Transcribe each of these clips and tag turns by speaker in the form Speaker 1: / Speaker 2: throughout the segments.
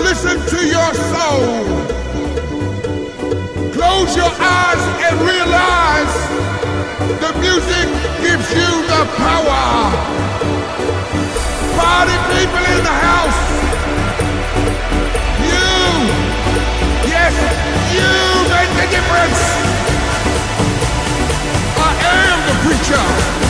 Speaker 1: Listen to your soul. Close your eyes and realize the music gives you the power. Party people in the house. You, yes, you make the difference. I am the preacher.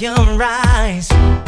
Speaker 2: your eyes.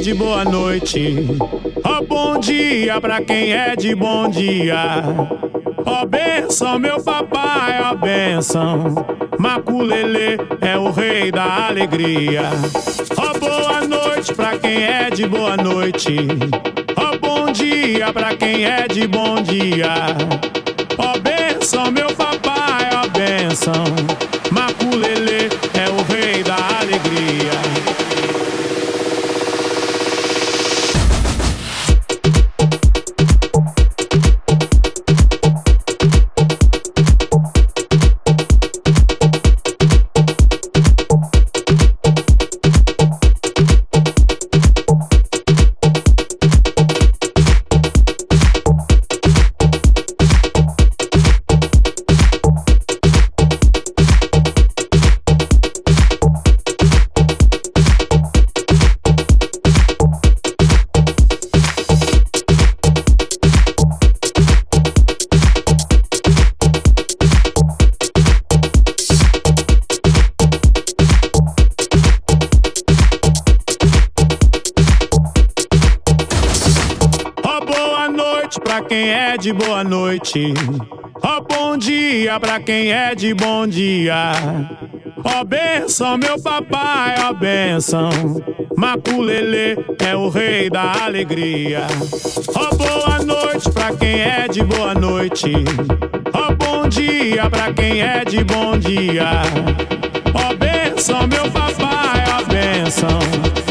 Speaker 3: De boa noite. Ó oh, bom dia pra quem é de bom dia. Ó oh, benção, meu papai, ó oh, benção. Maculele é o rei da alegria. Ó boa noite pra quem é de boa noite. Ó bom dia pra quem é de bom dia. Ó benção, meu papai, ó benção. Maculele é o rei da alegria. Noite. Ó oh, bom dia pra quem é de bom dia. Ó oh, benção, meu papai, ó oh, benção. Maculele é o rei da alegria. Ó boa noite pra quem é de boa noite. Ó bom dia pra quem é de bom dia. Ó benção, meu papai, ó benção.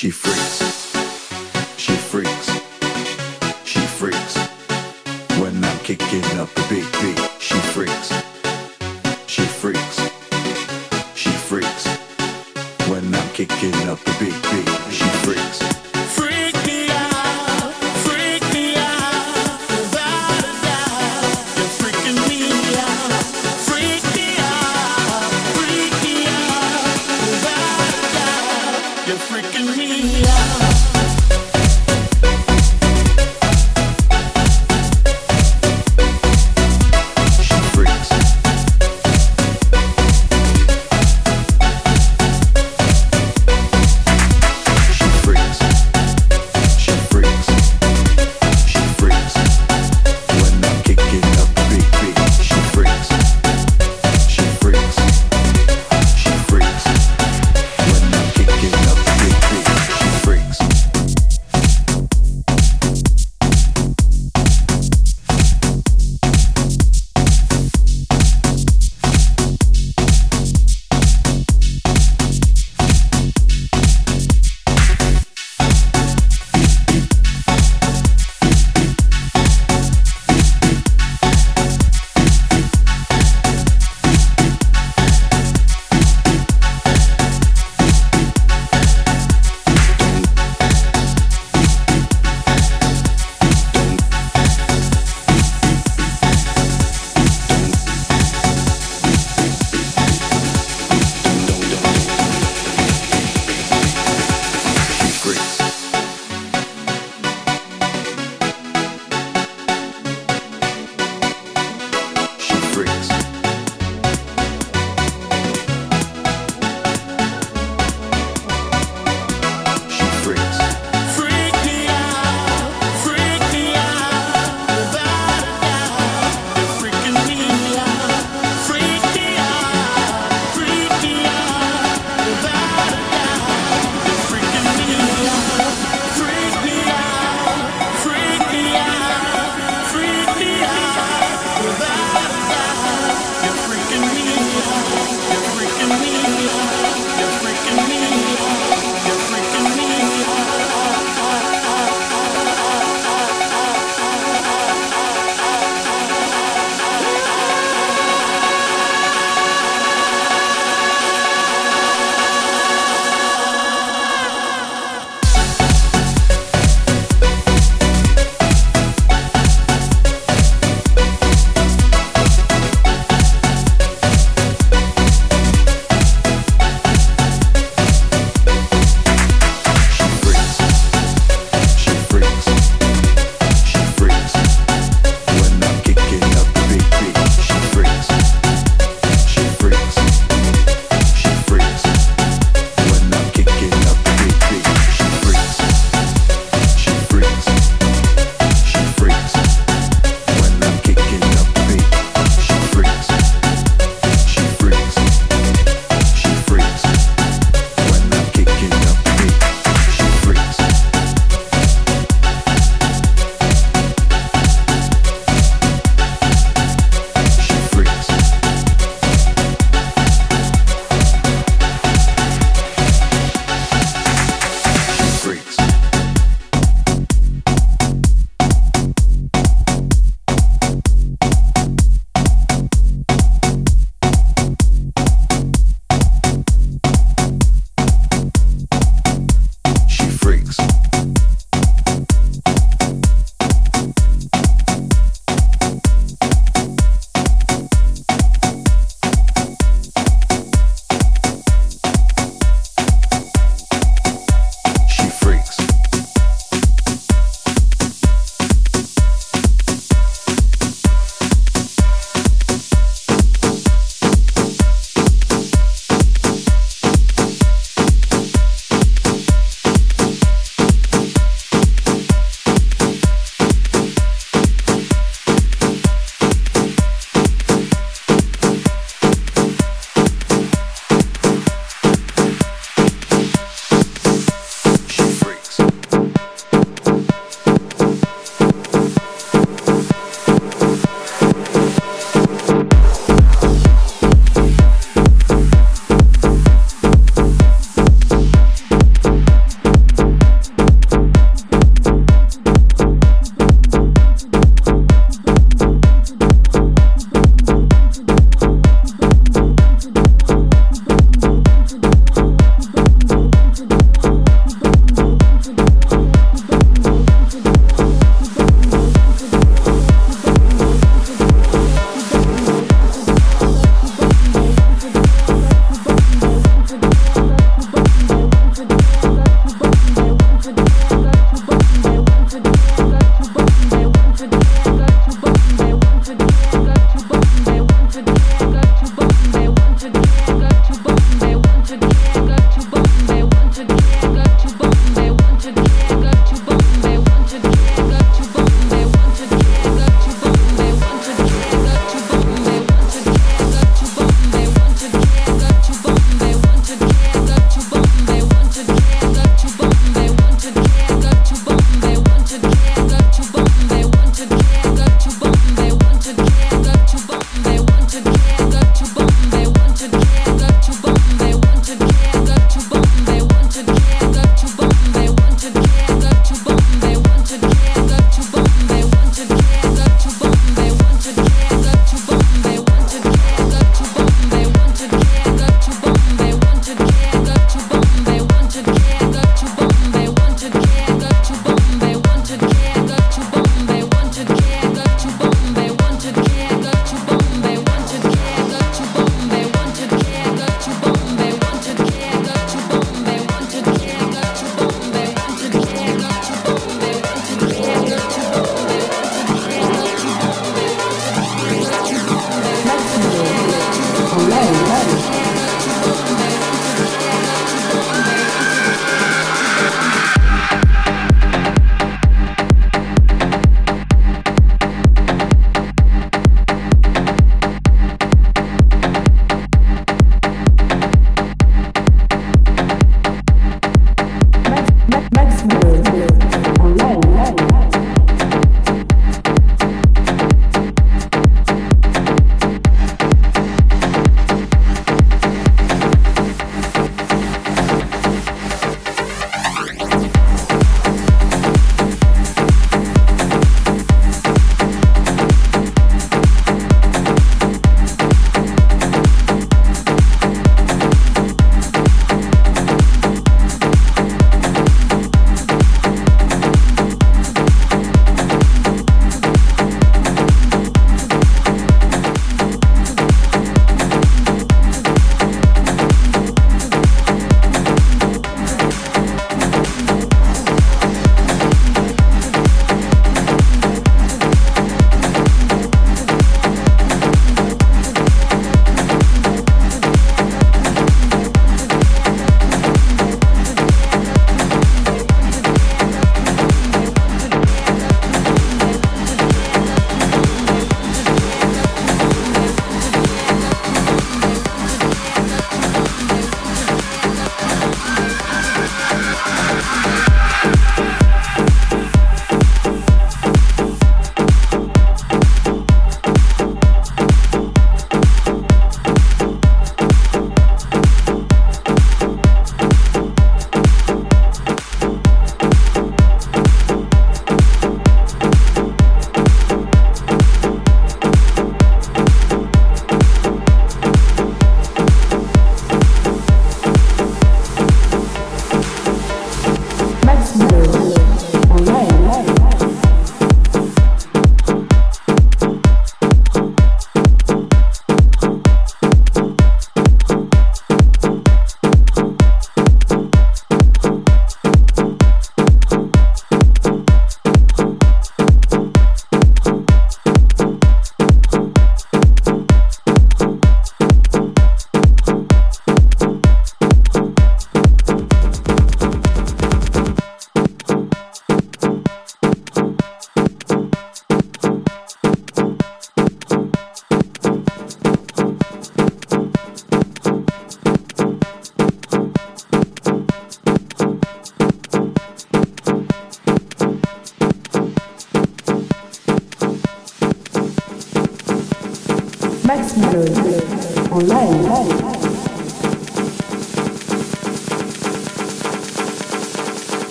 Speaker 4: she
Speaker 5: free.